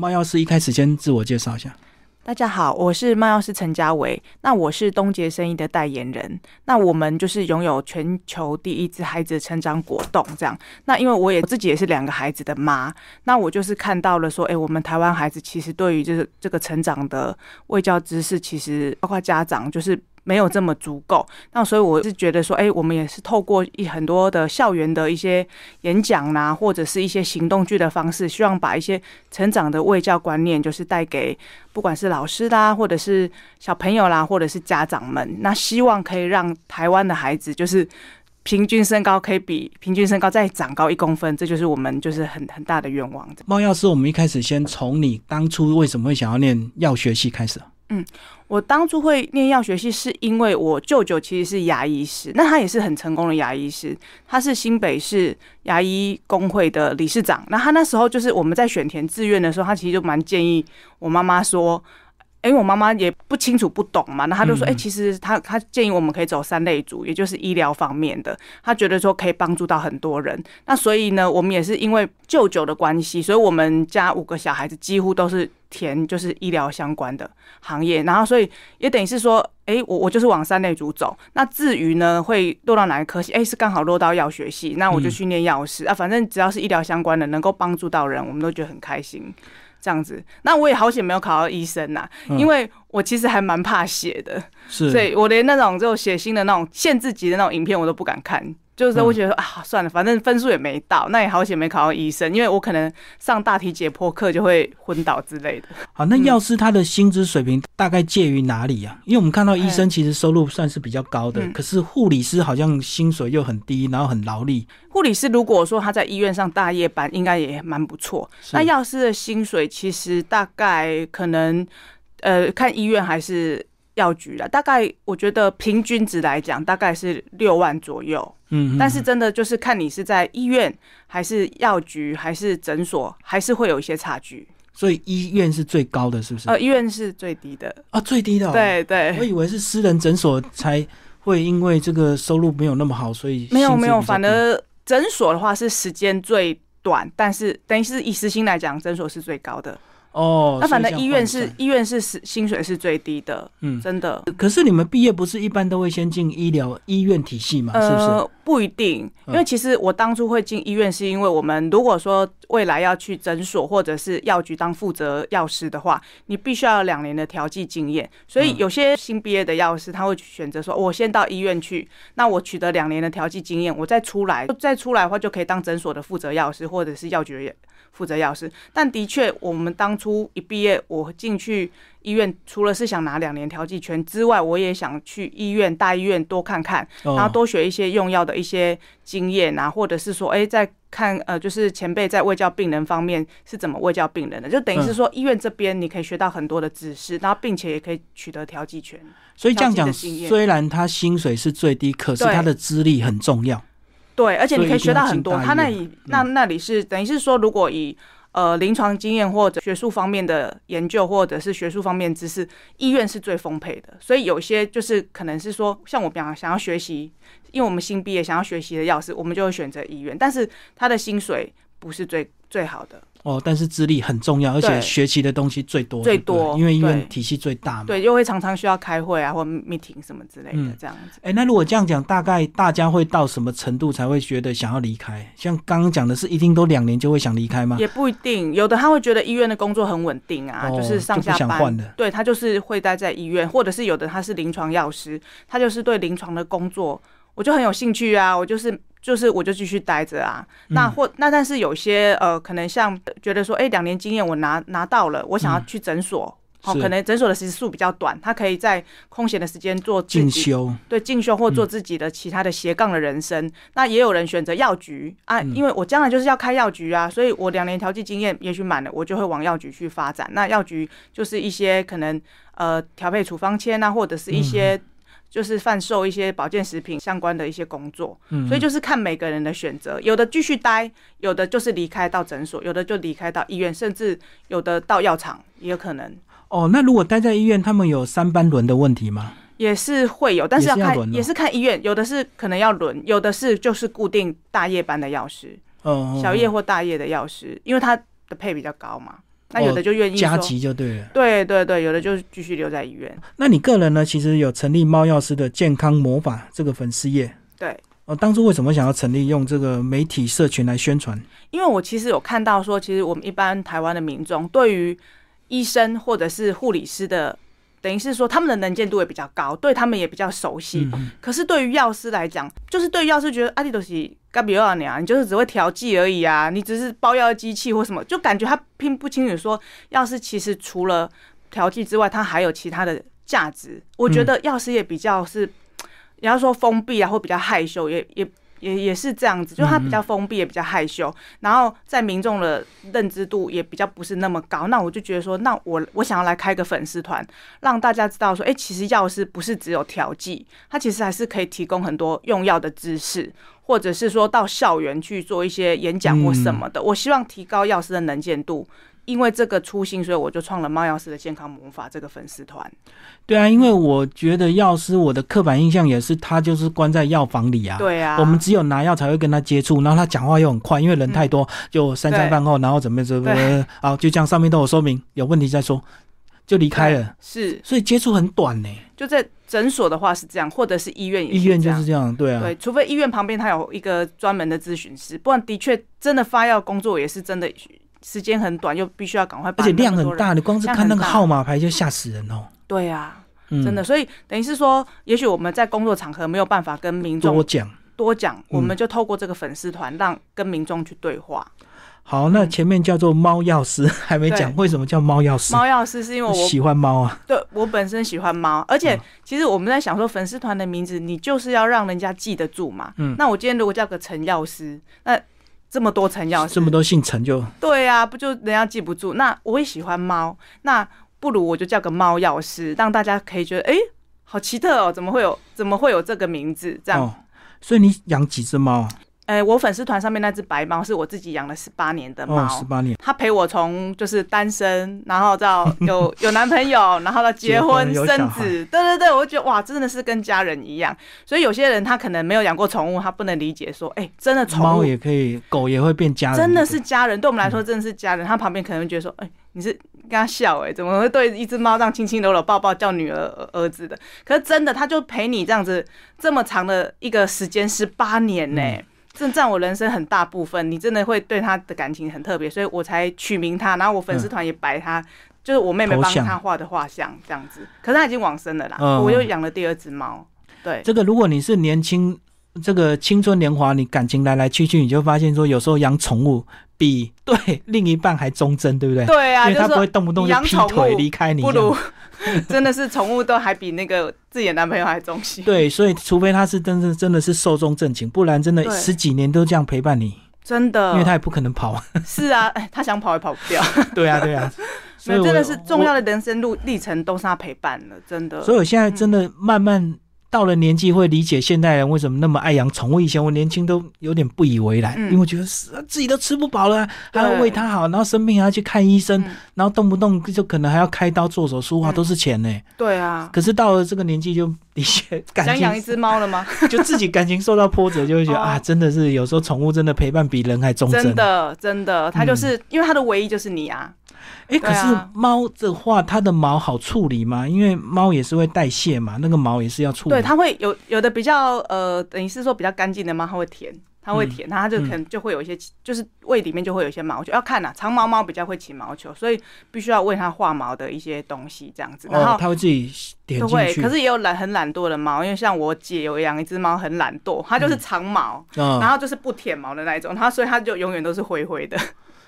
猫药师一开始先自我介绍一下。大家好，我是猫药师陈家伟，那我是东杰生意的代言人。那我们就是拥有全球第一支孩子成长果冻这样。那因为我也自己也是两个孩子的妈，那我就是看到了说，哎，我们台湾孩子其实对于就是这个成长的卫教知识，其实包括家长就是。没有这么足够，那所以我是觉得说，哎，我们也是透过一很多的校园的一些演讲啦，或者是一些行动剧的方式，希望把一些成长的卫教观念，就是带给不管是老师啦，或者是小朋友啦，或者是家长们，那希望可以让台湾的孩子就是平均身高可以比平均身高再长高一公分，这就是我们就是很很大的愿望。猫药师，我们一开始先从你当初为什么会想要念药学系开始。嗯，我当初会念药学系，是因为我舅舅其实是牙医师，那他也是很成功的牙医师，他是新北市牙医工会的理事长。那他那时候就是我们在选填志愿的时候，他其实就蛮建议我妈妈说。因为我妈妈也不清楚不懂嘛，那她就说：“哎，其实她她建议我们可以走三类组，也就是医疗方面的。她觉得说可以帮助到很多人。那所以呢，我们也是因为舅舅的关系，所以我们家五个小孩子几乎都是填就是医疗相关的行业。然后所以也等于是说，哎，我我就是往三类组走。那至于呢，会落到哪个科系？哎，是刚好落到药学系，那我就去念药师啊。反正只要是医疗相关的，能够帮助到人，我们都觉得很开心。”这样子，那我也好险没有考到医生呐，因为我其实还蛮怕血的，所以我连那种就血腥的那种限制级的那种影片我都不敢看。就是我觉得啊，算了，反正分数也没到，那也好险没考到医生，因为我可能上大体解剖课就会昏倒之类的。好，那药师他的薪资水平大概介于哪里啊？因为我们看到医生其实收入算是比较高的，可是护理师好像薪水又很低，然后很劳力。护理师如果说他在医院上大夜班，应该也蛮不错。那药师的薪水其实大概可能呃，看医院还是。药局了，大概我觉得平均值来讲，大概是六万左右。嗯，但是真的就是看你是在医院还是药局还是诊所，还是会有一些差距。所以医院是最高的，是不是？呃，医院是最低的啊，最低的。对对，我以为是私人诊所才会因为这个收入没有那么好，所以没有没有，反而诊所的话是时间最短，但是等于是以时薪来讲，诊所是最高的。哦，那反正医院是医院是薪薪水是最低的，嗯，真的。可是你们毕业不是一般都会先进医疗医院体系吗？是不是？不一定，因为其实我当初会进医院，是因为我们如果说未来要去诊所或者是药局当负责药师的话，你必须要有两年的调剂经验。所以有些新毕业的药师他会选择说，我先到医院去，那我取得两年的调剂经验，我再出来，再出来的话就可以当诊所的负责药师或者是药局负责药师。但的确，我们当初一毕业，我进去。医院除了是想拿两年调剂权之外，我也想去医院大医院多看看，然后多学一些用药的一些经验啊，或者是说，哎，在看呃，就是前辈在喂教病人方面是怎么喂教病人的，就等于是说医院这边你可以学到很多的知识，然后并且也可以取得调剂权。所以这样讲，虽然他薪水是最低，可是他的资历很重要。对，而且你可以学到很多。他那里那那里是等于是说，如果以呃，临床经验或者学术方面的研究，或者是学术方面知识，医院是最丰沛的。所以有些就是可能是说，像我比方想要学习，因为我们新毕业想要学习的药师，我们就会选择医院，但是他的薪水不是最最好的。哦，但是资历很重要，而且学习的东西最多，最多，因为医院体系最大嘛。对，又会常常需要开会啊，或 meeting 什么之类的这样子。哎，那如果这样讲，大概大家会到什么程度才会觉得想要离开？像刚刚讲的是，一定都两年就会想离开吗？也不一定，有的他会觉得医院的工作很稳定啊，就是上下班。对他就是会待在医院，或者是有的他是临床药师，他就是对临床的工作。我就很有兴趣啊，我就是就是我就继续待着啊。那或那但是有些呃，可能像觉得说，哎，两年经验我拿拿到了，我想要去诊所，好，可能诊所的时数比较短，他可以在空闲的时间做进修，对进修或做自己的其他的斜杠的人生。那也有人选择药局啊，因为我将来就是要开药局啊，所以我两年调剂经验也许满了，我就会往药局去发展。那药局就是一些可能呃调配处方签啊，或者是一些。就是贩售一些保健食品相关的一些工作，所以就是看每个人的选择，有的继续待，有的就是离开到诊所，有的就离开到医院，甚至有的到药厂也有可能。哦，那如果待在医院，他们有三班轮的问题吗？也是会有，但是要看，也是看医院，有的是可能要轮，有的是就是固定大夜班的药师，哦，小夜或大夜的药师，因为他的配比较高嘛。那有的就愿意加急就对了。对对对，有的就继续留在医院。那你个人呢，其实有成立猫药师的健康魔法这个粉丝页。对，哦，当初为什么想要成立，用这个媒体社群来宣传？因为我其实有看到说，其实我们一般台湾的民众对于医生或者是护理师的，等于是说他们的能见度也比较高，对他们也比较熟悉。嗯，可是对于药师来讲，就是对于药师觉得阿弟都是干比尔娘，你就是只会调剂而已啊，你只是包药的机器或什么，就感觉他拼不清楚说，药师其实除了调剂之外，他还有其他的价值。我觉得药师也比较是，你要说封闭啊，或比较害羞，也也。也也是这样子，就他比较封闭，也比较害羞，然后在民众的认知度也比较不是那么高。那我就觉得说，那我我想要来开个粉丝团，让大家知道说，哎、其实药师不是只有调剂，他其实还是可以提供很多用药的知识，或者是说到校园去做一些演讲或什么的。我希望提高药师的能见度。因为这个初心，所以我就创了猫药师的健康魔法这个粉丝团。对啊，因为我觉得药师，我的刻板印象也是他就是关在药房里啊。对啊，我们只有拿药才会跟他接触，然后他讲话又很快，因为人太多，就三餐饭后，然后怎么怎么对，好，就这样上面都有说明，有问题再说，就离开了，是。所以接触很短呢。就在诊所的话是这样，或者是医院也医院就是这样，对啊，对，除非医院旁边他有一个专门的咨询师，不然的确真的发药工作也是真的时间很短，又必须要赶快把而且。量很大，你光是看那个号码牌就吓死人哦。对啊，嗯，真的，所以等于是说，也许我们在工作场合没有办法跟民众多讲。多讲，我们就透过这个粉丝团，让跟民众去对话。好，那前面叫做猫药师，还没讲为什么叫猫药师？猫药师是因为我喜欢猫啊，对我本身喜欢猫，而且嗯其实我们在想说，粉丝团的名字你就是要让人家记得住嘛。嗯那我今天如果叫个陈药师，那这么多陈药师，这么多姓陈就对啊，不就人家记不住？那我也喜欢猫，那不如我就叫个猫药师，让大家可以觉得，哎、好奇特哦，怎么会有怎么会有这个名字？这样，哦。所以你养几只猫啊？哎、我粉丝团上面那只白猫是我自己养了十八年的猫。哦，十八年。它陪我从就是单身，然后到 有有男朋友，然后到结婚生子，对对对，我就觉得哇，真的是跟家人一样。所以有些人他可能没有养过宠物，他不能理解说，哎、真的宠物猫也可以，狗也会变家人，真的是家人，对我们来说真的是家人。他旁边可能会觉得说，哎、你是跟他笑哎、怎么会对一只猫这样亲亲柔柔抱抱叫女儿儿子的？可是真的，他就陪你这样子这么长的一个时间，十八年呢、嗯这占我人生很大部分，你真的会对他的感情很特别，所以我才取名他，然后我粉丝团也摆他，就是我妹妹帮他画的画像这样子。可是他已经往生了啦，嗯我又养了第二只猫，对，这个如果你是年轻，这个青春年华，你感情来来去去，你就发现说，有时候养宠物比对另一半还忠贞，对不对？对啊，因为他不会动不动就劈腿离开你不。如 真的是宠物都还比那个自己的男朋友还忠心。对，所以除非他是真的真的是寿终正寝，不然真的十几年都这样陪伴你，真的，因为他也不可能跑。是啊，哎，他想跑也跑不掉，对啊，对啊，所以我所以真的是重要的人生路历程都是他陪伴了，真的。所以我现在真的慢慢到了年纪，会理解现代人为什么那么爱养宠物。以前我年轻都有点不以为然，嗯因为我觉得是啊自己都吃不饱了，还要对喂它好，然后生病还要去看医生，嗯然后动不动就可能还要开刀做手术啊，嗯都是钱呢。对啊，可是到了这个年纪，就的确感想养一只猫了吗？就自己感情受到波折，就会觉得 哦啊，真的是有时候宠物真的陪伴比人还忠贞。真的，真的，它就是、因为它的唯一就是你啊。哎、可是猫的话，它的毛好处理吗？因为猫也是会代谢嘛，那个毛也是要处理。对，它会有有的比较呃，等于是说比较干净的猫，它会舔。它会舔，它就可能就会有一些，就是胃里面就会有一些毛球，要看呐、长毛猫比较会起毛球，所以必须要喂它化毛的一些东西这样子。然后，哦它会自己点都会，进去。可是也有懒很懒惰的猫，因为像我姐有养一只猫很懒惰，它就是长毛，嗯，然后就是不舔毛的那一种，它所以它就永远都是灰灰的，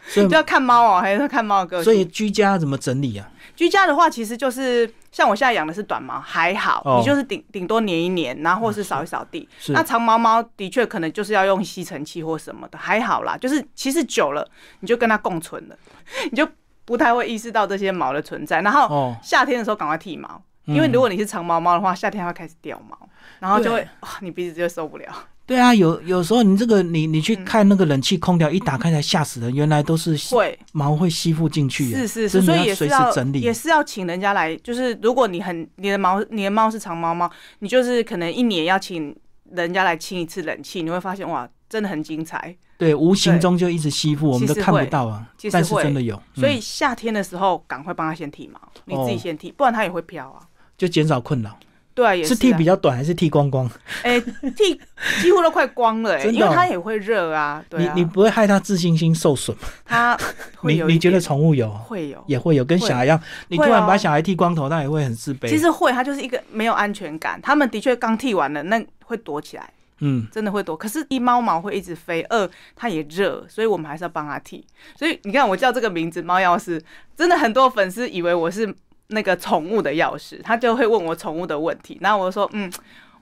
所以 就要看猫哦，还是看猫的个性。所以居家怎么整理啊？居家的话，其实就是像我现在养的是短毛，还好，哦你就是顶顶多粘一粘，然后或是扫一扫地。是那长毛猫的确可能就是要用吸尘器或什么的，还好啦，就是其实久了你就跟它共存了，你就不太会意识到这些毛的存在。然后哦，夏天的时候赶快剃毛，嗯因为如果你是长毛猫的话，夏天它会开始掉毛，然后就会对哇，你鼻子就会受不了。对啊，有有时候你这个你你去嗯看那个冷气空调一打开才吓死人，原来都是会毛会吸附进去。是是是，所以也是要整理也是要请人家来，就是如果你很你的毛你的猫是长毛猫，你就是可能一年要请人家来清一次冷气，你会发现哇，真的很精彩。对，无形中就一直吸附，我们都看不到啊。但是真的有，所以嗯夏天的时候，赶快帮它先剃毛，你自己哦先剃，不然它也会飘啊。就减少困扰。对是啊剃比较短还是剃光光？哎、剃几乎都快光了哎、哦因为它也会热啊。对啊，你你不会害它自信心受损吗？它 你你觉得点宠物有会有？也会有跟小孩一样？你突然把小孩剃光头，那也会很自卑。其实会，它就是一个没有安全感。他们的确刚剃完了，那会躲起来，嗯，真的会躲。可是，一猫毛会一直飞，二它也热，所以我们还是要帮它剃。所以你看，我叫这个名字“猫钥匙”，真的很多粉丝以为我是那个宠物的钥匙，他就会问我宠物的问题，然后我就说，嗯。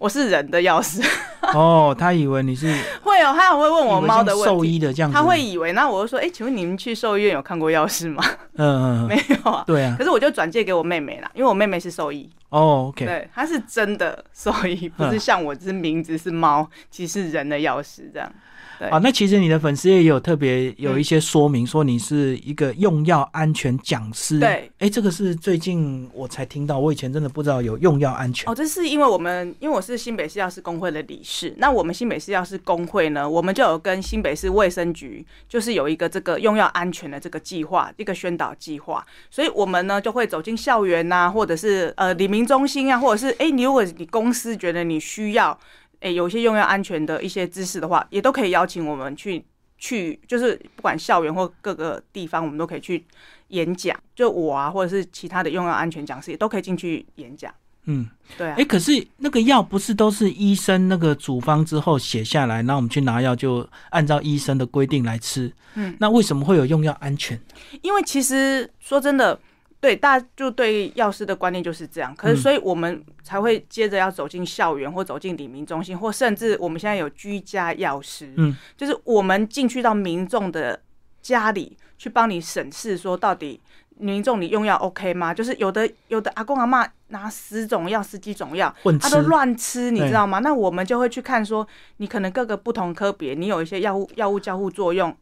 我是人的钥匙，哦，他以为你是会哦，他还会问我猫的问题，医的这样子，他会以为，那我就说，哎、请问你们去兽医院有看过钥匙吗？嗯嗯，嗯。没有啊，对啊，可是我就转借给我妹妹啦，因为我妹妹是兽医，哦，OK，对，她是真的兽医，不嗯。是像我，只是名字是猫，其实是人的钥匙这样。对啊，那其实你的粉丝也有特别有嗯一些说明，说你是一个用药安全讲师。对，哎，这个是最近我才听到，我以前真的不知道有用药安全。哦，这是因为我们，因为我是新北市药师工会的理事，那我们新北市药师工会呢，我们就有跟新北市卫生局，就是有一个这个用药安全的这个计划，一个宣导计划，所以我们呢就会走进校园呐、或者是呃李明中心啊，或者是哎、你如果你公司觉得你需要，哎、有一些用药安全的一些知识的话，也都可以邀请我们去去，就是不管校园或各个地方，我们都可以去演讲，就我啊，或者是其他的用药安全讲师也都可以进去演讲。嗯，对啊哎，，可是那个药不是都是医生那个处方之后写下来，然后我们去拿药就按照医生的规定来吃。嗯，那为什么会有用药安全？因为其实说真的，对大家就对药师的观念就是这样。可嗯是，所以我们才会接着要走进校园，或走进李明中心，或甚至我们现在有居家药师，嗯，就是我们进去到民众的家里去帮你审视，说到底民众你用药 OK 吗？就是有的有的阿公阿妈拿十种药、十几种药，混他都乱吃，你知道吗？那我们就会去看说，你可能各个不同科别，你有一些药物药物交互作用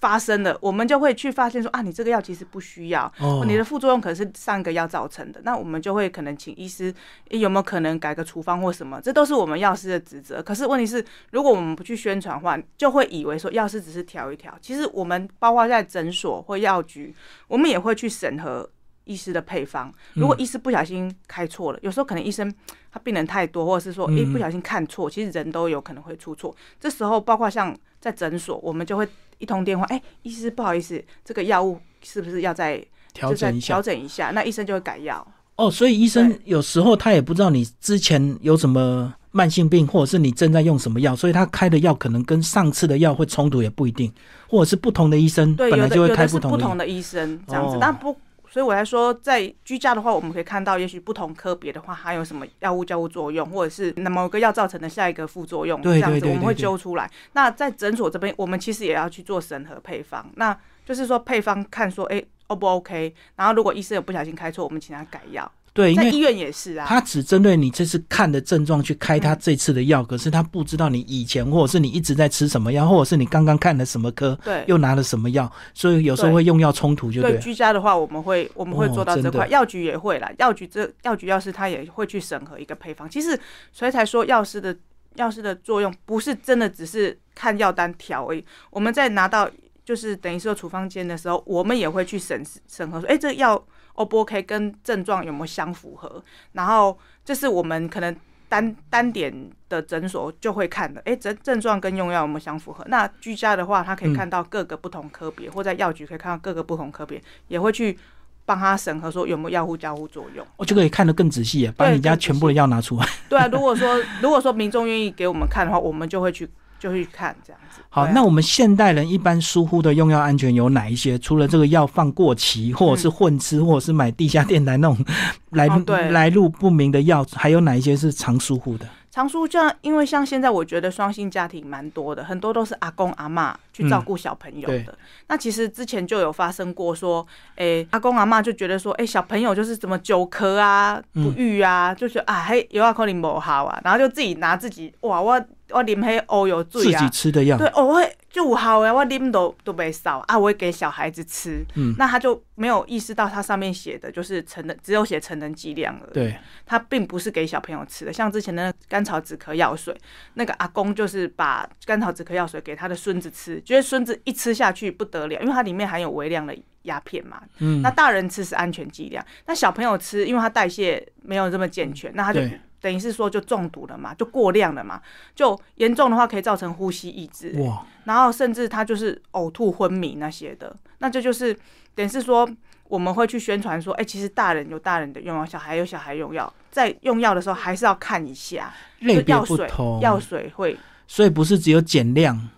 发生了，我们就会去发现说啊，你这个药其实不需要，哦你的副作用可能是上一个药造成的，那我们就会可能请医师有没有可能改个处方或什么，这都是我们药师的职责。可是问题是，如果我们不去宣传的话，就会以为说药师只是调一调，其实我们包括在诊所或药局，我们也会去审核。医师的配方，如果医师不小心开错了，有时候可能医生他病人太多，或者是说，诶、嗯不小心看错，其实人都有可能会出错。这时候，包括像在诊所，我们就会一通电话，哎、医师不好意思，这个药物是不是要再调整一下调。整一下？那医生就会改药。哦，所以医生有时候他也不知道你之前有什么慢性病，或者是你正在用什么药，所以他开的药可能跟上次的药会冲突，也不一定，或者是不同的医生对，有本来就会开同的。不同的医生这样子，哦但不。所以我来说，在居家的话，我们可以看到，也许不同科别的话，它有什么药物交互作用，或者是那某个药造成的下一个副作用，这样子我们会揪出来。那在诊所这边，我们其实也要去做审核配方，那就是说配方看说，哎、o 不 OK？然后如果医生有不小心开错，我们请他改药。对，因为在医院也是啊，他只针对你这次看的症状去开他嗯这次的药，可是他不知道你以前或者是你一直在吃什么药，或者是你刚刚看了什么科，对又拿了什么药，所以有时候对会用药冲突，就对对。居家的话，我们会我们会哦做到这块，药局也会啦。药局这药局药师他也会去审核一个配方。其实所以才说药师的药师的作用不是真的只是看药单调而已。我们在拿到就是等于说处方间的时候，我们也会去审审核说，哎、这个药 O 不 OK 跟症状有没有相符合？然后这是我们可能。单单点的诊所就会看的，哎、症症状跟用药有没有相符合？那居家的话，他可以嗯看到各个不同科别，或在药局可以看到各个不同科别，也会去帮他审核说有没有药物交互作用。我就可以看得更仔细耶，把对你家全部的药拿出来。对啊，如果说如果说民众愿意给我们看的话，我们就会去就去看这样子。好，啊那我们现代人一般疏忽的用药安全有哪一些？除了这个药放过期，或者是混吃，或者是买地下电台那种 来、来路不明的药，还有哪一些是常疏忽的？常叔这样，因为像现在我觉得双性家庭蛮多的，很多都是阿公阿嬷去照顾小朋友对。的。那其实之前就有发生过说，诶、阿公阿妈就觉得说，诶、小朋友就是什么久咳啊、嗯。不育啊，就觉得啊，嘿，有啊可能不好啊，然后就自己拿自己，哇，我我啉嘿欧有自醉啊己，吃的药对，，哦，我就好啊，我啉都都没少啊，我会给小孩子吃，嗯。那他就没有意识到它上面写的就是成人，只有写成人剂量而已。对，它并不是给小朋友吃的，像之前的那甘草止咳药水，那个阿公就是把甘草止咳药水给他的孙子吃，觉得孙子一吃下去不得了，因为它里面含有微量的鸦片嘛。嗯那大人吃是安全剂量，那小朋友吃，因为他代谢没有这么健全，那他就等于是说就中毒了嘛，就过量了嘛，就严重的话可以造成呼吸抑制。哇，然后甚至他就是呕吐、昏迷那些的，那这就是等于是说我们会去宣传说，哎、其实大人有大人的用药，小孩有小孩用药，在用药的时候还是要看一下，类别就药水不同，药水会。所以不是只有减量，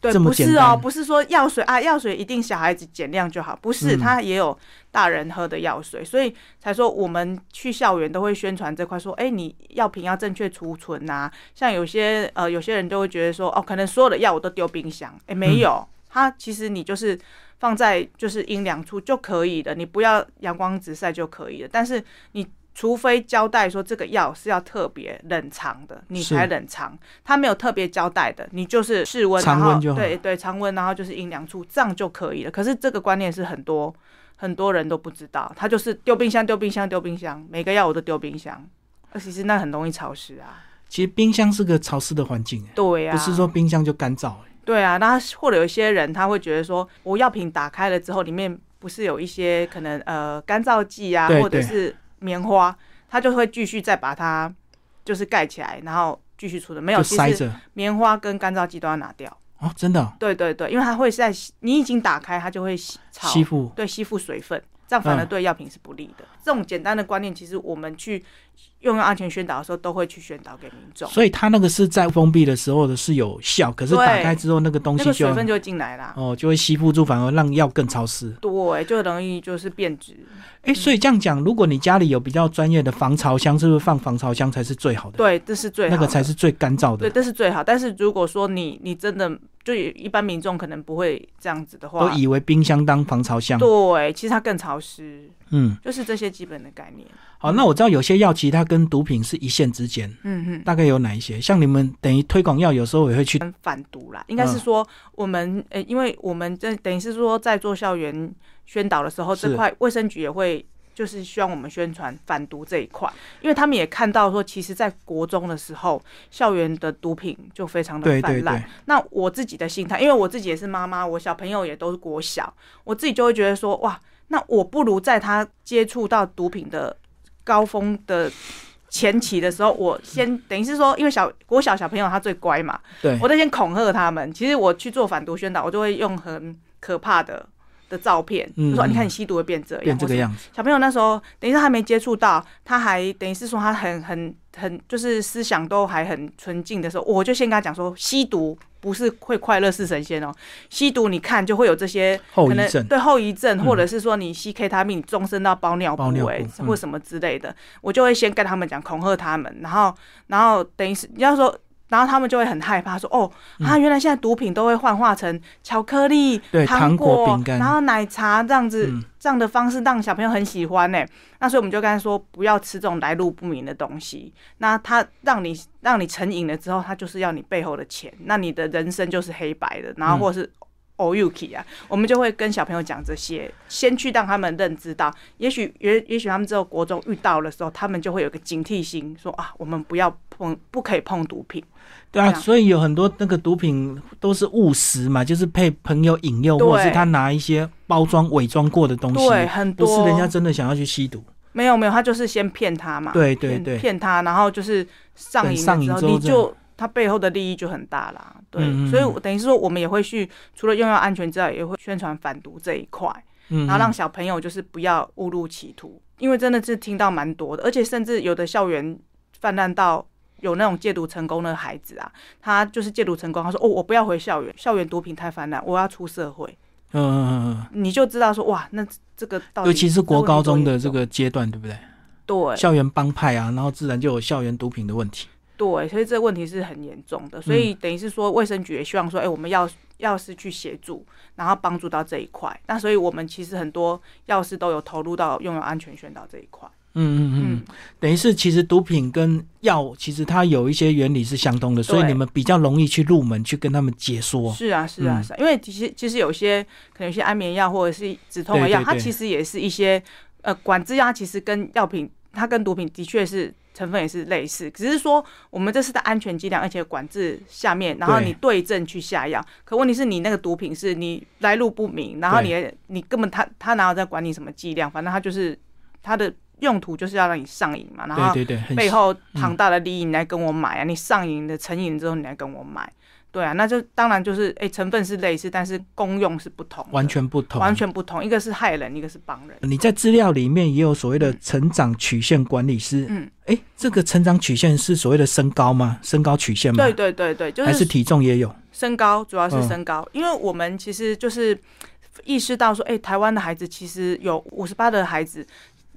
对，不是哦，不是说药水啊，药水一定小孩子减量就好，不是，嗯他也有大人喝的药水，所以才说我们去校园都会宣传这块，说，哎、你药品要正确储存呐。像有些呃，有些人就会觉得说，哦，可能所有的药我都丢冰箱，哎、没有，它其实你就是放在就是阴凉处就可以了，你不要阳光直晒就可以了，但是你。除非交代说这个药是要特别冷藏的，你才冷藏。他没有特别交代的，你就是室温，常然后温就对对常温，然后就是阴凉处，这样就可以了。可是这个观念是很多很多人都不知道，他就是丢冰箱丢冰箱丢冰箱，每个药我都丢冰箱，而其实那很容易潮湿啊。其实冰箱是个潮湿的环境，对呀、不是说冰箱就干燥。对啊，那或者有一些人他会觉得说，我药品打开了之后，里面不是有一些可能呃干燥剂啊，或者是棉花，它就会继续再把它就是盖起来，然后继续储存。没有，就其实着棉花跟干燥剂都要拿掉。哦，真的哦对对对，因为它会在你已经打开，它就会吸潮吸附对吸附水分，这样反而嗯对药品是不利的。这种简单的观念，其实我们去用药安全宣导的时候，都会去宣导给民众。所以它那个是在封闭的时候的是有效，可是打开之后那个东西水分就会进来啦，哦就会吸附住，反而让药更潮湿。对，就容易就是变质。哎，所以这样讲，如果你家里有比较专业的防潮箱，是不是放防潮箱才是最好的？，对，这是最好那，个才是最干燥的对，这是最好。但是如果说你你真的就一般民众可能不会这样子的话都，以为冰箱当防潮箱。对，其实它更潮湿，嗯，就是这些基本的概念。好，那我知道有些药其实它跟毒品是一线之间，嗯嗯。大概有哪一些？像你们等于推广药，有时候也会去反毒啦，应该是说我们呃、因为我们这等于是说在做校园宣导的时候，是这块卫生局也会就是希望我们宣传反毒这一块，因为他们也看到说，其实，在国中的时候，校园的毒品就非常的泛滥。那我自己的心态，因为我自己也是妈妈，我小朋友也都是国小，我自己就会觉得说，哇，那我不如在他接触到毒品的高峰的前期的时候，我先等于是说，因为小国小小朋友他最乖嘛，对我，在先恐吓他们。其实我去做反毒宣导，我就会用很可怕的的照片，嗯就说你看你吸毒会变这样，变这个样子。小朋友那时候等于是还没接触到，他还等于是说他很很很就是思想都还很纯净的时候，我就先跟他讲说，吸毒不是会快乐似神仙哦，吸毒你看就会有这些可能后遗症。对后遗症，嗯。或者是说你吸 K 他命，你终身都要包尿布哎、嗯。或什么之类的，我就会先跟他们讲，恐吓他们，然后然后等于是你要说。然后他们就会很害怕，说：“哦，啊，原来现在毒品都会幻化成巧克力、糖果果、饼干然后奶茶这样子，嗯这样的方式让小朋友很喜欢呢。那所以我们就跟他说，不要吃这种来路不明的东西。那他让你让你成瘾了之后，他就是要你背后的钱，那你的人生就是黑白的，然后或者是。o u k 啊，我们就会跟小朋友讲这些，先去让他们认知到，也许也也许他们之后国中遇到的时候，他们就会有个警惕心，说啊，我们不要碰，不可以碰毒品。对啊，所以有很多那个毒品都是误食嘛，就是被朋友引诱，或者是他拿一些包装伪装过的东西，对，很不多是人家真的想要去吸毒。没有没有，他就是先骗他嘛，骗对对对骗他，然后就是上瘾了之后，瘾之后你就他背后的利益就很大啦。对，所以等于是说，我们也会去除了用药安全之外，也会宣传反毒这一块，嗯，然后让小朋友就是不要误入歧途，因为真的是听到蛮多的，而且甚至有的校园泛滥到。有那种戒毒成功的孩子啊，他就是戒毒成功，他说：“哦，我不要回校园，校园毒品太泛滥，我要出社会。嗯嗯嗯嗯”你就知道说，哇，那这个到嗯，底尤其是国高中的这个阶段，对不对？对校园帮派啊，然后自然就有校园毒品的问题。对，所以这个问题是很严重的，所以等于是说，卫生局也希望说，哎、我们要药师去协助，然后帮助到这一块。那所以我们其实很多药师都有投入到拥有安全宣导这一块。嗯嗯嗯，等于是其实毒品跟药其实它有一些原理是相通的，所以你们比较容易去入门去跟他们解说。是啊是啊是，啊，因为其实其实有些可能有些安眠药或者是止痛的药，它其实也是一些呃管制药，其实跟药品它跟毒品的确是成分也是类似，只是说我们这是在安全剂量而且管制下面，然后你对症去下药。可问题是你那个毒品是你来路不明，然后你你根本他他哪有在管你什么剂量，反正他就是他的。用途就是要让你上瘾嘛，然后背后庞大的利益你来跟我买啊，你上瘾的成瘾之后你来跟我买，对啊，那就当然就是哎成分是类似，但是功用是不同，完全不同，完全不同，一个是害人，一个是帮人。你在资料里面也有所谓的成长曲线管理师，嗯，哎，这个成长曲线是所谓的身高吗？身高曲线吗？对对对对，就是还是体重也有，身高主要是身高，因为我们其实就是意识到说，哎，台湾的孩子其实有五十八的孩子。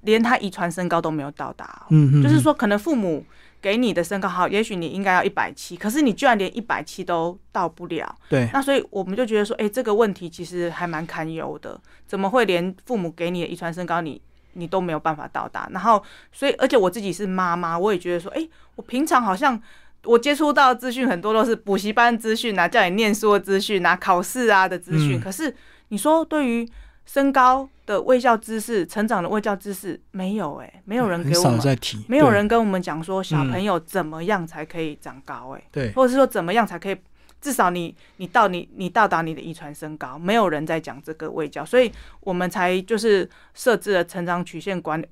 连他遗传身高都没有到达，嗯嗯，就是说可能父母给你的身高好，也许你应该要一百七，可是你居然连一百七都到不了，对，那所以我们就觉得说，哎，这个问题其实还蛮堪忧的，怎么会连父母给你的遗传身高你你都没有办法到达？然后，所以而且我自己是妈妈，我也觉得说，哎，我平常好像我接触到资讯很多都是补习班资讯啊，叫你念书的资讯啊，考试啊的资讯，可是你说对于。身高的卫教知识，成长的卫教知识没有哎，没有人给我们，没有人跟我们讲说小朋友怎么样才可以长高哎，对，或者是说怎么样才可以，至少你你到你你到达你的遗传身高，没有人在讲这个卫教，所以我们才就是设置了成长曲线管理，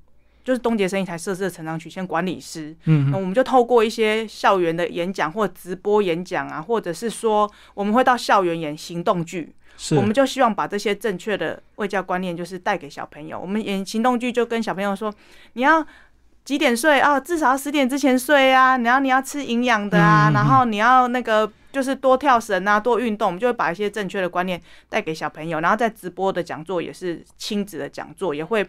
就是东杰生意才设置的成长曲线管理师，嗯，那我们就透过一些校园的演讲或直播演讲啊，或者是说我们会到校园演行动剧。我们就希望把这些正确的卫教观念，就是带给小朋友。我们演行动剧就跟小朋友说，你要几点睡啊？至少十点之前睡啊。然后你要吃营养的啊，然后你要那个就是多跳绳啊，多运动。我们就会把一些正确的观念带给小朋友。然后在直播的讲座也是亲子的讲座，也会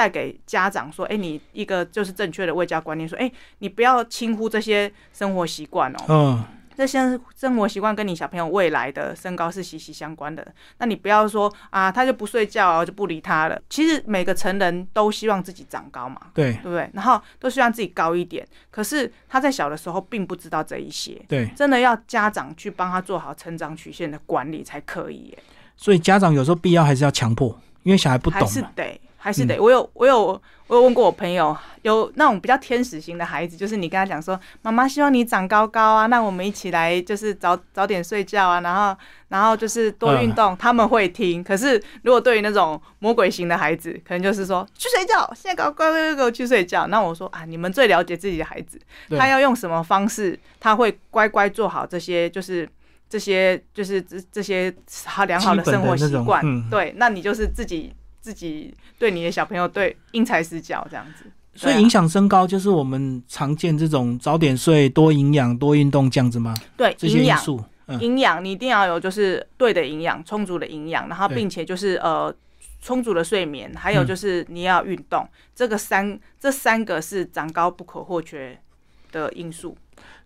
带给家长说，哎，你一个就是正确的卫教观念，说，哎，你不要轻忽这些生活习惯哦。嗯。这些生活习惯跟你小朋友未来的身高是息息相关的。那你不要说啊，他就不睡觉啊，就不理他了。其实每个成人都希望自己长高嘛，对对不对？然后都希望自己高一点。可是他在小的时候并不知道这一些，对，真的要家长去帮他做好成长曲线的管理才可以。所以家长有时候必要还是要强迫，因为小孩不懂，还是得。还是得，我有我有我有问过我朋友，有那种比较天使型的孩子，就是你跟他讲说，妈妈希望你长高高啊，那我们一起来就是早早点睡觉啊，然后然后就是多运动，他们会听。可是如果对于那种魔鬼型的孩子，可能就是说去睡觉，现在搞乖乖给我去睡觉。那我说啊，你们最了解自己的孩子，他要用什么方式，他会乖乖做好这些，就是这些就是这这些好良好的生活习惯。对，那你就是自己。自己对你的小朋友对因材施教这样子，所以影响身高就是我们常见这种早点睡、多营养、多运动这样子吗？对，这些因素，营养你一定要有，就是对的营养、充足的营养，然后并且就是呃充足的睡眠，还有就是你要运动，这个三这三个是长高不可或缺的因素。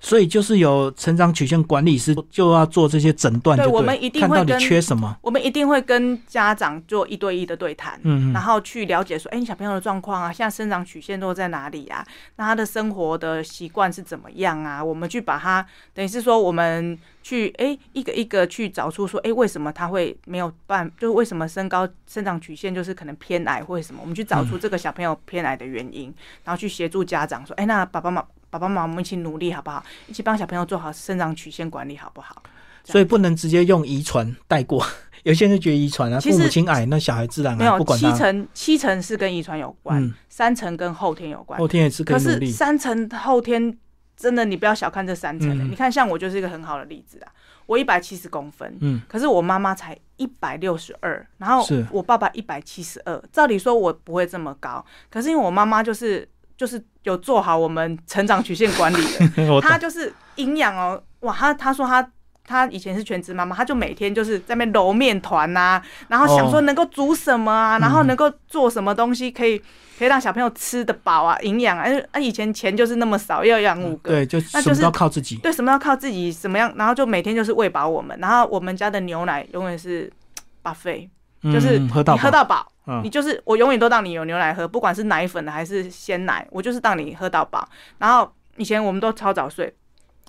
所以就是有成长曲线管理师就要做这些诊断，对，我们一定会跟缺什么，我们一定会跟家长做一对一的对谈，嗯，然后去了解说，哎，你小朋友的状况啊，现在生长曲线都在哪里啊？那他的生活的习惯是怎么样啊？我们去把他，等于是说，我们去哎一个一个去找出说，哎，为什么他会没有办，就是为什么身高生长曲线就是可能偏矮或者什么？我们去找出这个小朋友偏矮的原因，然后去协助家长说，哎，那爸爸妈妈。爸爸妈妈，我们一起努力好不好？一起帮小朋友做好生长曲线管理好不好？所以不能直接用遗传带过。有些人觉得遗传啊，父母亲矮，那小孩自然没有。不管七成七成是跟遗传有关，三成跟后天有关。后天也是可是三成后天真的，你不要小看这三成。你看，像我就是一个很好的例子啊。我一百七十公分，嗯，可是我妈妈才一百六十二，然后我爸爸一百七十二。照理说我不会这么高，可是因为我妈妈就是。就是有做好我们成长曲线管理的，他就是营养哦，哇，他他说他她以前是全职妈妈，她就每天就是在那边揉面团呐，然后想说能够煮什么啊，然后能够做什么东西可以可以让小朋友吃得饱啊，营养啊。啊，以前钱就是那么少，要养五个，对，就那就是要靠自己，对，什么要靠自己，什么样，然后就每天就是喂饱我们，然后我们家的牛奶永远是巴菲，就是喝到喝到饱。你就是我永远都让你有牛奶喝，不管是奶粉的还是鲜奶，我就是让你喝到饱。然后以前我们都超早睡，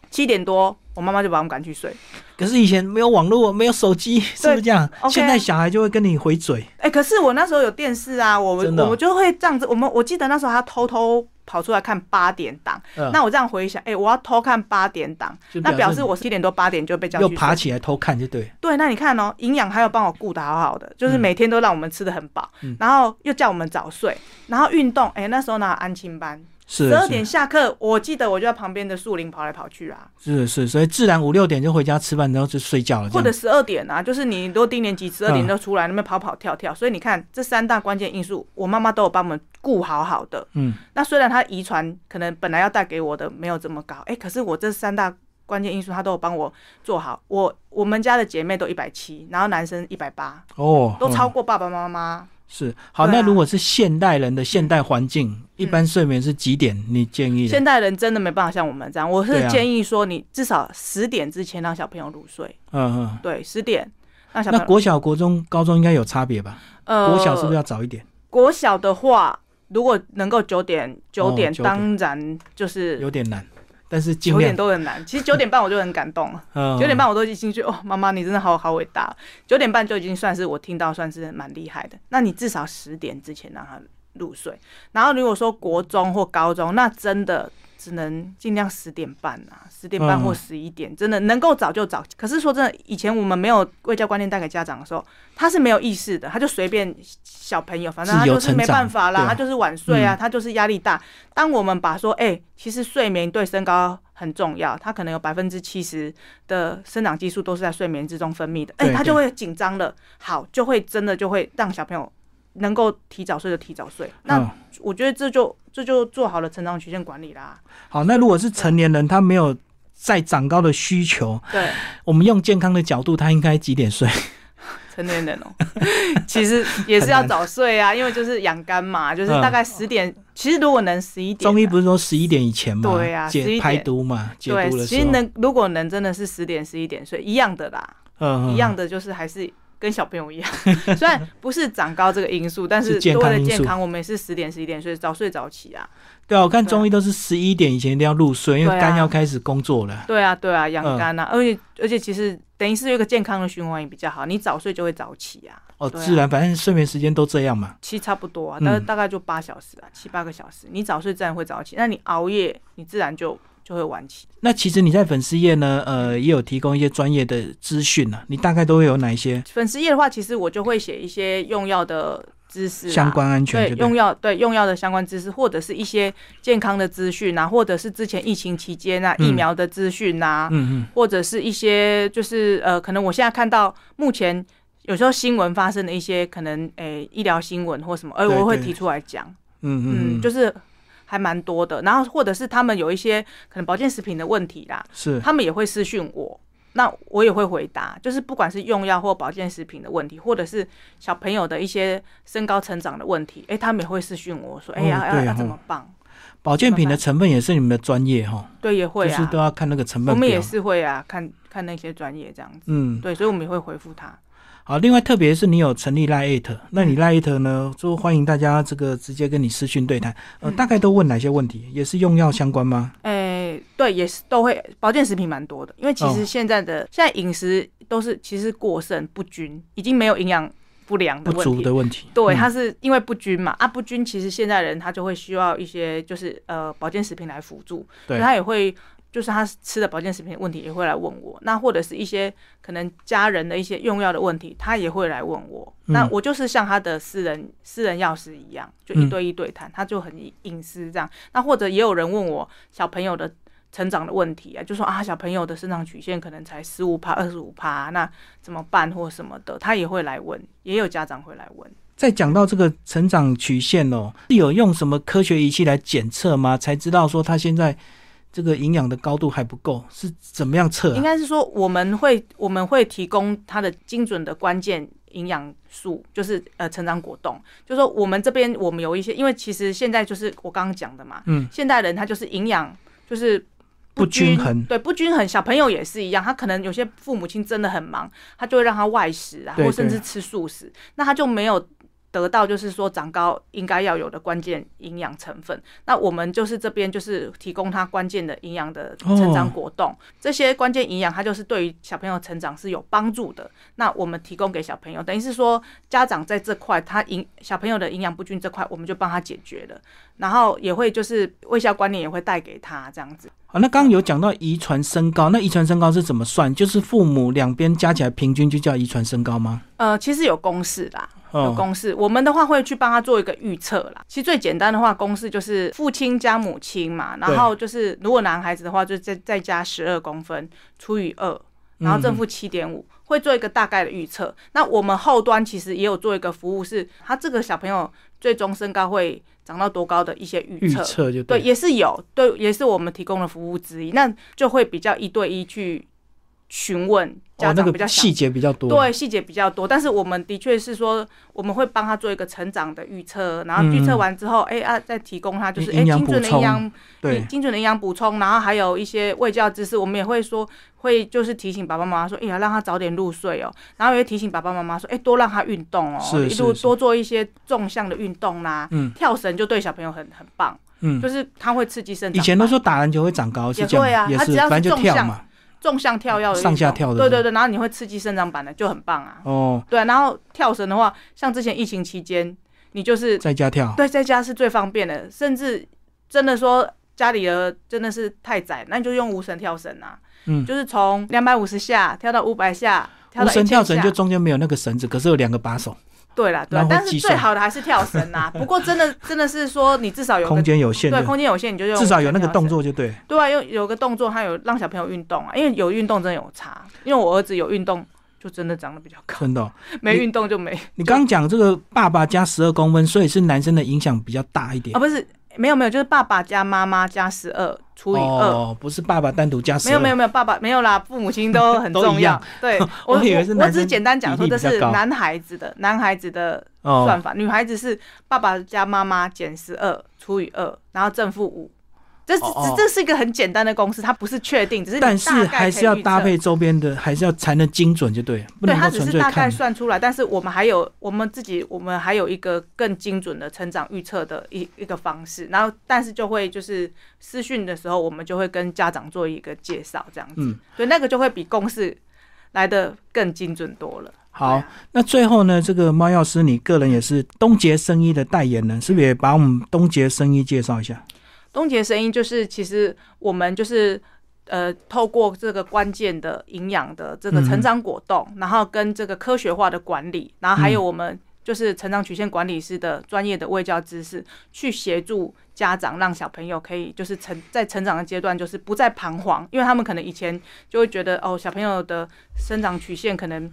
七点多我妈妈就把我们赶去睡。可是以前没有网络，没有手机，是不是这样？现在小孩就会跟你回嘴。哎，可是我那时候有电视啊，我们我就会这样子。我们我记得那时候还偷偷。跑出来看八点档，那我这样回想，哎，我要偷看八点档，那表示我七点多八点就被叫又爬起来偷看就对。对，那你看哦，营养还有帮我顾得好好的，就是每天都让我们吃的很饱，然后又叫我们早睡，然后运动，哎，那时候呢安亲班。十二点下课，我记得我就在旁边的树林跑来跑去啊。是是，所以自然五六点就回家吃饭，然后就睡觉了。或者十二点啊，就是你都低年级十二点就出来那边跑跑跳跳。所以你看这三大关键因素，我妈妈都有帮我们顾好好的。嗯，那虽然她遗传可能本来要带给我的没有这么高，哎，可是我这三大关键因素她都有帮我做好。我我们家的姐妹都一百七，然后男生一百八，哦，都超过爸爸妈妈。是好，那如果是现代人的现代环境，一般睡眠是几点？你建议？现代人真的没办法像我们这样，我是建议说，你至少十点之前让小朋友入睡。嗯嗯，对，十点让小。那国小、国中、高中应该有差别吧？呃，国小是不是要早一点？国小的话，如果能够九点，九点当然就是有点难。但是九点都很难，其实九点半我就很感动了。九点半我都已经去哦，妈妈你真的好好伟大。九点半就已经算是我听到算是蛮厉害的。那你至少十点之前让他入睡。然后如果说国中或高中，那真的只能尽量十点半啊，十点半或十一点，真的能够早就早。可是说真的，以前我们没有未教观念带给家长的时候，他是没有意识的，他就随便小朋友，反正他就是没办法啦，他就是晚睡啊，他就是压力大。当我们把说，哎，其实睡眠对身高很重要，他可能有百分之七十的生长激素都是在睡眠之中分泌的，哎，他就会紧张了，好，就会真的就会让小朋友能够提早睡就提早睡。那我觉得这就这就做好了成长曲线管理啦。好，那如果是成年人，他没有再长高的需求，对，我们用健康的角度，他应该几点睡？成年人哦，其实也是要早睡啊，因为就是养肝嘛，就是大概十点。其实如果能十一点，中医不是说十一点以前吗？对呀，解排毒嘛，解毒的时候。其实能如果能真的是十点十一点睡，一样的啦，嗯一样的就是还是跟小朋友一样。虽然不是长高这个因素，但是多了健康，我们也是十点十一点睡，早睡早起啊。对啊，我看中医都是十一点以前一定要入睡，因为肝要开始工作了。对啊，对啊，养肝啊，而且而且其实等于是有一个健康的循环也比较好，你早睡就会早起啊。哦，自然，反正睡眠时间都这样嘛。其实差不多啊，大大概就八小时啊，七八个小时。你早睡自然会早起，那你熬夜，你自然就就会晚起。那其实你在粉丝页呢，呃，也有提供一些专业的资讯呢。你大概都会有哪一些？粉丝页的话，其实我就会写一些用药的。知识相关安全对用药对用药的相关知识，或者是一些健康的资讯啊，或者是之前疫情期间啊疫苗的资讯啊，嗯嗯，或者是一些就是呃，可能我现在看到目前有时候新闻发生的一些可能诶医疗新闻或什么，哎，我会提出来讲，嗯嗯，就是还蛮多的。然后或者是他们有一些可能保健食品的问题啦，是他们也会私讯我。那我也会回答，就是不管是用药或保健食品的问题，或者是小朋友的一些身高成长的问题，哎，他们也会私讯我说，哎呀，要要怎么办？保健品的成分也是你们的专业哈？对，也会啊，就是都要看那个成分。我们也是会啊，看看那些专业这样子。嗯，对，所以我们也会回复他。好，另外特别是你有成立 Lite，那你 Lite 呢，就欢迎大家这个直接跟你私讯对谈。呃，大概都问哪些问题？也是用药相关吗？诶，对，也是都会。保健食品蛮多的，因为其实现在的现在饮食都是其实过剩不均，已经没有营养不良不足的问题。对，它是因为不均嘛啊，不均其实现在人他就会需要一些就是呃保健食品来辅助，对他也会。就是他吃的保健食品问题也会来问我，那或者是一些可能家人的一些用药的问题，他也会来问我。那我就是像他的私人私人药师一样，就一对一对谈，他就很隐私这样。那或者也有人问我小朋友的成长的问题啊，就说啊小朋友的生长曲线可能才十五趴二十五趴，那怎么办或什么的，他也会来问，也有家长会来问。在讲到这个成长曲线哦，是有用什么科学仪器来检测吗？才知道说他现在。这个营养的高度还不够，是怎么样测、啊？应该是说我们会我们会提供它的精准的关键营养素，就是呃成长果冻。就是说我们这边我们有一些，因为其实现在就是我刚刚讲的嘛，嗯，现代人他就是营养就是不均衡对不均衡。小朋友也是一样，他可能有些父母亲真的很忙，他就会让他外食啊，对或甚至吃素食，那他就没有。得到就是说长高应该要有的关键营养成分，那我们就是这边就是提供他关键的营养的成长果冻，这些关键营养它就是对于小朋友成长是有帮助的。那我们提供给小朋友，等于是说家长在这块他营小朋友的营养不均这块，我们就帮他解决了，然后也会就是卫校观念也会带给他这样子。好，那刚刚有讲到遗传身高，那遗传身高是怎么算？就是父母两边加起来平均就叫遗传身高吗？呃，其实有公式啦，有哦，公式。我们的话会去帮他做一个预测啦。其实最简单的话，公式就是父亲加母亲嘛，然后就是如果男孩子的话，就再再加十二公分除以二，然后正负七点五，会做一个大概的预测。那我们后端其实也有做一个服务，是他这个小朋友最终身高会长到多高的一些预预测。对，测就对。也是有，对，也是我们提供的服务之一。那就会比较一对一去询问家长比较细节比较多。对，细节比较多，但是我们的确是说，我们会帮他做一个成长的预测，然后预测完之后，哎、啊，再提供他就是哎、精准的营养，对，精准的营养补充，然后还有一些卫教知识，我们也会说，会就是提醒爸爸妈妈说，哎呀，让他早点入睡哦，然后也会提醒爸爸妈妈说，哎，多让他运动哦，是是是一路多做一些纵向的运动啦，嗯跳绳就对小朋友很很棒，嗯，就是他会刺激生长。以前都说打篮球会长高，是也这样，会啊也是他只要是反正就纵向跳嘛。纵向跳跃的运动。上下跳的对对对，然后你会刺激生长板的，就很棒啊。哦，对，然后跳绳的话，像之前疫情期间，你就是在家跳。对在家是最方便的，甚至真的说家里的真的是太窄，那你就用无绳跳绳啊，嗯，就是从两百五十下跳到五百下，跳无到1000绳跳绳就中间没有那个绳子，可是有两个把手，对啦，对啦，但是最好的还是跳绳啊。不过真的真的是说，你至少有空个间有限的，对空间有限，你就用至少有那个动作就对。对啊，有有个动作，他有让小朋友运动啊，因为有运动真的有差。因为我儿子有运动，就真的长得比较高；真的哦、没运动就没。你刚刚讲这个爸爸加十二公分，所以是男生的影响比较大一点啊，。不是，没有没有，就是爸爸加妈妈加十二除以二、哦，不是爸爸单独加十二。没有没有没有，爸爸没有啦，父母亲都很重要。对，我 我以为是我只是简单讲说，这是男孩子的男孩子的哦算法，女孩子是爸爸加妈妈减十二除以二，然后正负五。这这这是一个很简单的公式，它不是确定，只是但是还是要搭配周边的，还是要才能精准，就对，不对，它只是大概。算出来，但是我们还有我们自己，我们还有一个更精准的成长预测的一一个方式，然后但是就会就是私讯的时候，我们就会跟家长做一个介绍，这样子，嗯对，那个就会比公式来的更精准多了。好那最后呢，这个猫药师，你个人也是东杰生医的代言人，是不是也把我们东杰生医介绍一下？东杰声音就是，其实我们就是呃，透过这个关键的营养的这个成长果冻，然后跟这个科学化的管理，然后还有我们就是成长曲线管理师的专业的卫教知识，去协助家长，让小朋友可以就是成在成长的阶段，就是不再彷徨，因为他们可能以前就会觉得哦，小朋友的生长曲线可能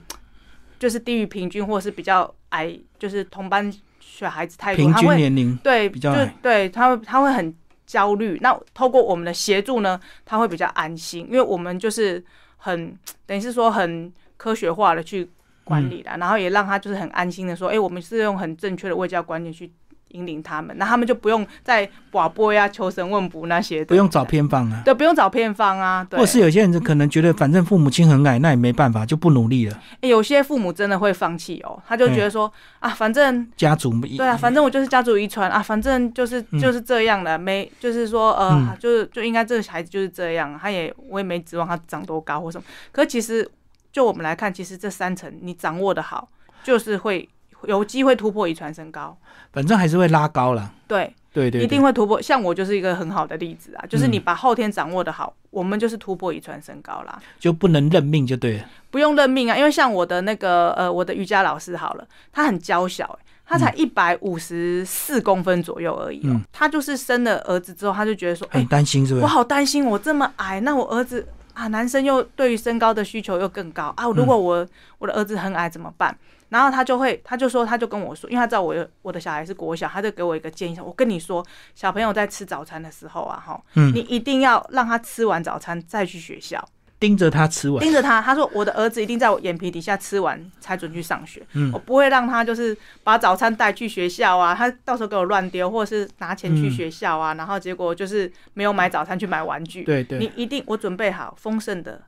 就是低于平均，或是比较矮，就是同班小孩子太多，平均他会年龄对，就比较矮。对他会他会很焦虑。那透过我们的协助呢，他会比较安心，因为我们就是很等于是说很科学化的去管理啦，然后也让他就是很安心的说，哎、我们是用很正确的卫教观念去引领他们，那他们就不用再寡播呀、求神问卜那些，不用找偏方啊。对，不用找偏方啊，对。或者是有些人可能觉得，反正父母亲很矮，那也没办法，就不努力了。诶有些父母真的会放弃哦，他就觉得说、啊，反正家族对啊，反正我就是家族遗传啊，反正就是嗯就是这样的，没就是说呃，嗯就是就应该这个孩子就是这样，他也我也没指望他长多高或什么。可其实就我们来看，其实这三层你掌握的好，就是会有机会突破遗传身高，反正还是会拉高了。对，对对对，一定会突破。像我就是一个很好的例子啊，就是你嗯把后天掌握的好，我们就是突破遗传身高啦。就不能认命就对了。不用认命啊，因为像我的那个呃，我的瑜伽老师好了，他很娇小、欸，他才一百五十四公分左右而已哦、嗯他就是生了儿子之后，他就觉得说，哎、很担心是不是？我好担心，我这么矮，那我儿子啊，男生又对于身高的需求又更高啊，如果我我的儿子很矮怎么办？然后他就会，他就说，他就跟我说，因为他知道我我的小孩是国小，他就给我一个建议，我跟你说，小朋友在吃早餐的时候啊，哈，你一定要让他吃完早餐再去学校。盯着他吃完，盯着他。他说：“我的儿子一定在我眼皮底下吃完才准去上学。嗯我不会让他就是把早餐带去学校啊，他到时候给我乱丢，或者是拿钱去学校啊，然后结果就是没有买早餐去买玩具。对对，你一定我准备好丰盛的，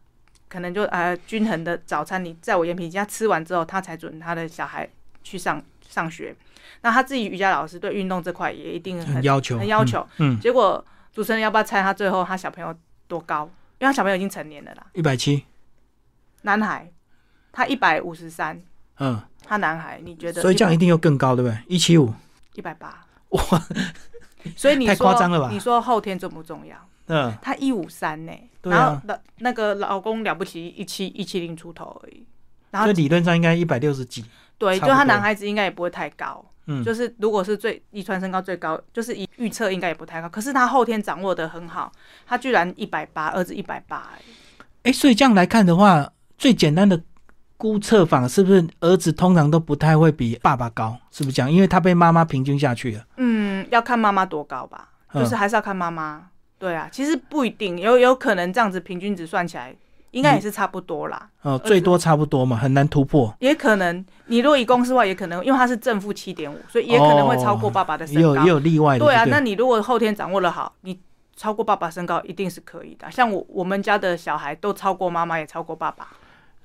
可能就呃均衡的早餐，你在我眼皮底下吃完之后，他才准他的小孩去上上学。那他自己瑜伽老师对运动这块也一定很要求，很要求。嗯，结果主持人要不要猜他最后他小朋友多高？”因为他小朋友已经成年了啦，一百七，男孩，他一百五十三，嗯，他男孩，你觉得？所以这样一定又更高，对不对？一七五，一百八，哇！所以你太夸张了吧？你说后天重不重要？嗯，他一五三呢，然后那那个老公了不起，一七一七零出头而已，然后理论上应该一百六十几，对，就他男孩子应该也不会太高。嗯，就是如果是最遗传身高最高，就是一预测应该也不太高。可是他后天掌握的很好，他居然一百八，儿子一百八，哎，哎，所以这样来看的话，最简单的估测法是不是儿子通常都不太会比爸爸高？是不是这样？因为他被妈妈平均下去了。嗯，要看妈妈多高吧，就是还是要看妈妈。对啊，其实不一定，有有可能这样子平均值算起来。应该也是差不多啦，哦，最多差不多嘛，很难突破。也可能，你如果以公司话，也可能，因为它是正负七点五，所以也可能会超过爸爸的身高。也有也有例外的。对啊，那你如果后天掌握的好，你超过爸爸身高一定是可以的。像我我们家的小孩都超过妈妈，也超过爸爸。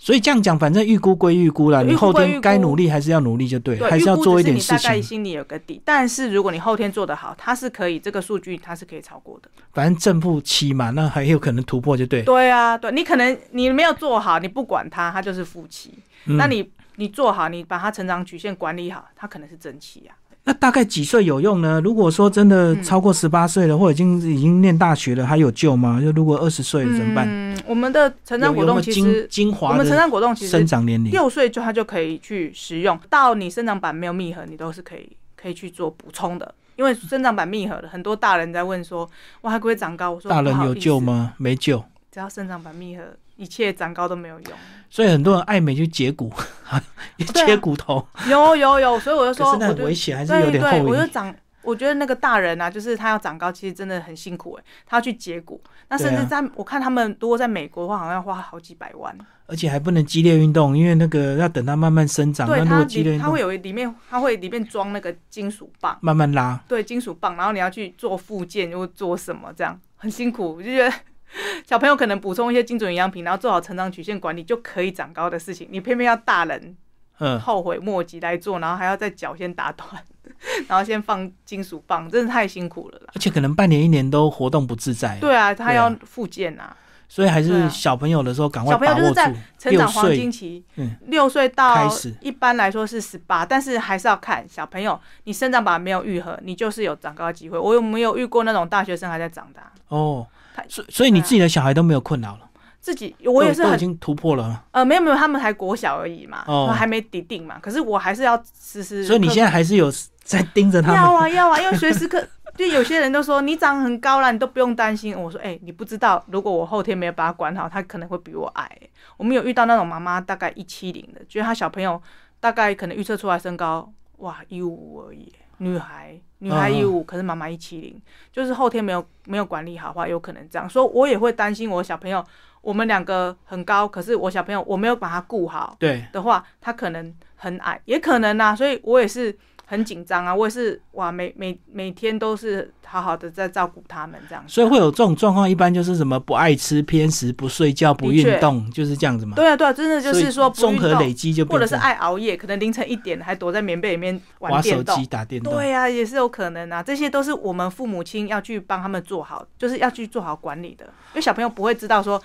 所以这样讲，反正预估归预估啦，你后天该努力还是要努力，就对，还是要做一点事情。大概心里有个底，但是如果你后天做得好，它是可以这个数据它是可以超过的。反正正负七嘛，那还有可能突破，就对。对啊，对你可能你没有做好，你不管它，它就是负七。那你你做好，你把它成长曲线管理好，它可能是正七呀。那大概几岁有用呢？如果说真的超过十八岁了，或者已经已经念大学了，还有救吗？就如果二十岁了怎么办？嗯，我们的成长果冻其实精华，我们成长果冻其实生长年龄六岁就它就可以去食用，到你生长板没有密合，你都是可以可以去做补充的。因为生长板密合了，很多大人在问说，哇，还不会长高？我说大人有救吗？没救，只要生长板密合。一切长高都没有用，所以很多人爱美就截骨，切骨头。有有有，所以我就说，很危险，还是有点后我就长，我觉得那个大人啊，就是他要长高，其实真的很辛苦哎，他要去截骨，那甚至在我看他们如果在美国的话，好像要花好几百万，而且还不能激烈运动，因为那个要等它慢慢生长。对，它它会有里面，它会里面装那个金属棒，慢慢拉。对，金属棒，然后你要去做复健，又做什么，这样很辛苦，我就觉得。小朋友可能补充一些精准营养品，然后做好成长曲线管理就可以长高的事情，你偏偏要大人，嗯，后悔莫及来做，然后还要在脚先打断，然后先放金属棒，真的太辛苦了。而且可能半年一年都活动不自在。对啊，他要复健啊。所以还是小朋友的时候赶快把握住。成长黄金期，嗯，六岁到一般来说是十八，但是还是要看小朋友，你生长板没有愈合，你就是有长高的机会。我有没有遇过那种大学生还在长大？哦。所所以你自己的小孩都没有困扰了，自己我也是已经突破了。呃，没有没有，他们还国小而已嘛，还没抵定嘛。可是我还是要时时。所以你现在还是有在盯着他们。要啊要啊，因为随时可 就有些人都说你长很高了，你都不用担心。我说哎，你不知道，如果我后天没有把他管好，他可能会比我矮。我们有遇到那种妈妈大概一七零的，觉得他小朋友大概可能预测出来身高哇一五五而已，女孩。女孩一五，可是妈妈一七零，就是后天没有没有管理好话，有可能这样。所以我也会担心我小朋友，我们两个很高，可是我小朋友我没有把他顾好，对的话，他可能很矮，也可能呐。所以我也是。很紧张啊！我也是哇，每每每天都是好好的在照顾他们这样。所以会有这种状况，一般就是什么不爱吃、偏食、不睡觉、不运动，就是这样子嘛。对啊，对啊，真的就是说综合累积就或者是爱熬夜，可能凌晨一点还躲在棉被里面玩手机、打电动。对啊，也是有可能啊。这些都是我们父母亲要去帮他们做好，就是要去做好管理的，因为小朋友不会知道说。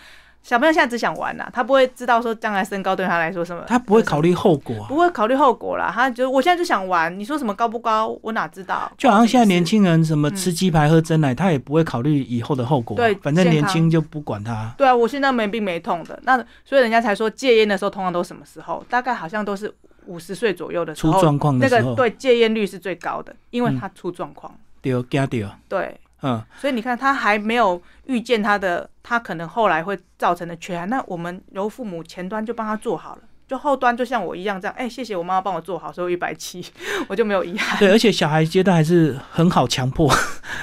小朋友现在只想玩呐，他不会知道说将来身高对他来说什么，他不会考虑后果，不会考虑后果啦。他觉得我现在就想玩，你说什么高不高，我哪知道？就好像现在年轻人什么吃鸡排喝真奶，他也不会考虑以后的后果，对，反正年轻就不管他。对啊，我现在没病没痛的，那所以人家才说戒烟的时候通常都什么时候？大概好像都是五十岁左右的时候，出状况的时候，那个对戒烟率是最高的，因为他出状况。丢加丢。对。嗯，所以你看，他还没有预见他的，他可能后来会造成的缺憾，那我们由父母前端就帮他做好了。就后端就像我一样这样，哎、谢谢我妈妈帮我做好，所以我一百七，我就没有遗憾。对，而且小孩阶段还是很好强迫，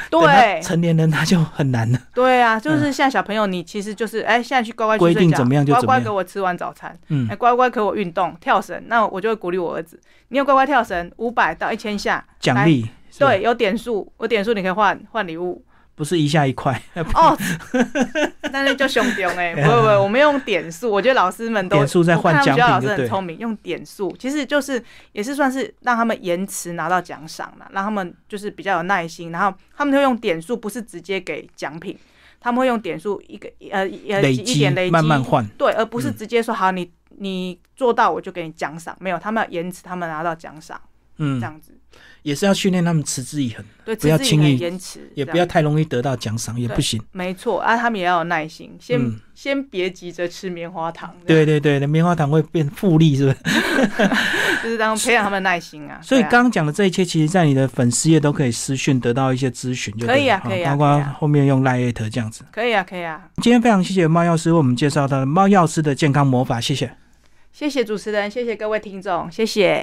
对成年人他就很难了。对啊，就是像小朋友，你其实就是哎、现在去乖乖规定怎么样就乖怎么样乖给我吃完早餐，嗯哎、，乖乖给我运动跳绳，那我就会鼓励我儿子，你有乖乖跳绳五百到一千下，奖励对，有点数，有点数你可以换换礼物。不是一下一块，哦，那是就凶丢哎，不会不会，我们用点数，我觉得老师们都点数在换我看他们学校老师很聪明，用点数，其实就是也是算是让他们延迟拿到奖赏嘛，让他们就是比较有耐心，然后他们会用点数，不是直接给奖品，他们会用点数一个呃呃一点累积慢慢换。对，而不是嗯。直接说好你你做到我就给你奖赏，没有，他们要延迟他们拿到奖赏嗯。这嗯，样子，也是要训练他们持之以恒，对，不要轻易延迟，也不要太容易得到奖赏，也不行。没错啊，他们也要有耐心，先、嗯先别急着吃棉花糖，对对对，棉花糖会变复利，是不是？就是当培养他们耐心啊。所以刚刚讲的这一切，其实在你的粉丝页都可以私讯得到一些咨询，就可以啊可以啊包括后面用 Line 这样子。可以啊，可以啊，今天非常谢谢猫药师为我们介绍他的猫药师的健康魔法，谢谢。谢谢主持人，谢谢各位听众，谢谢。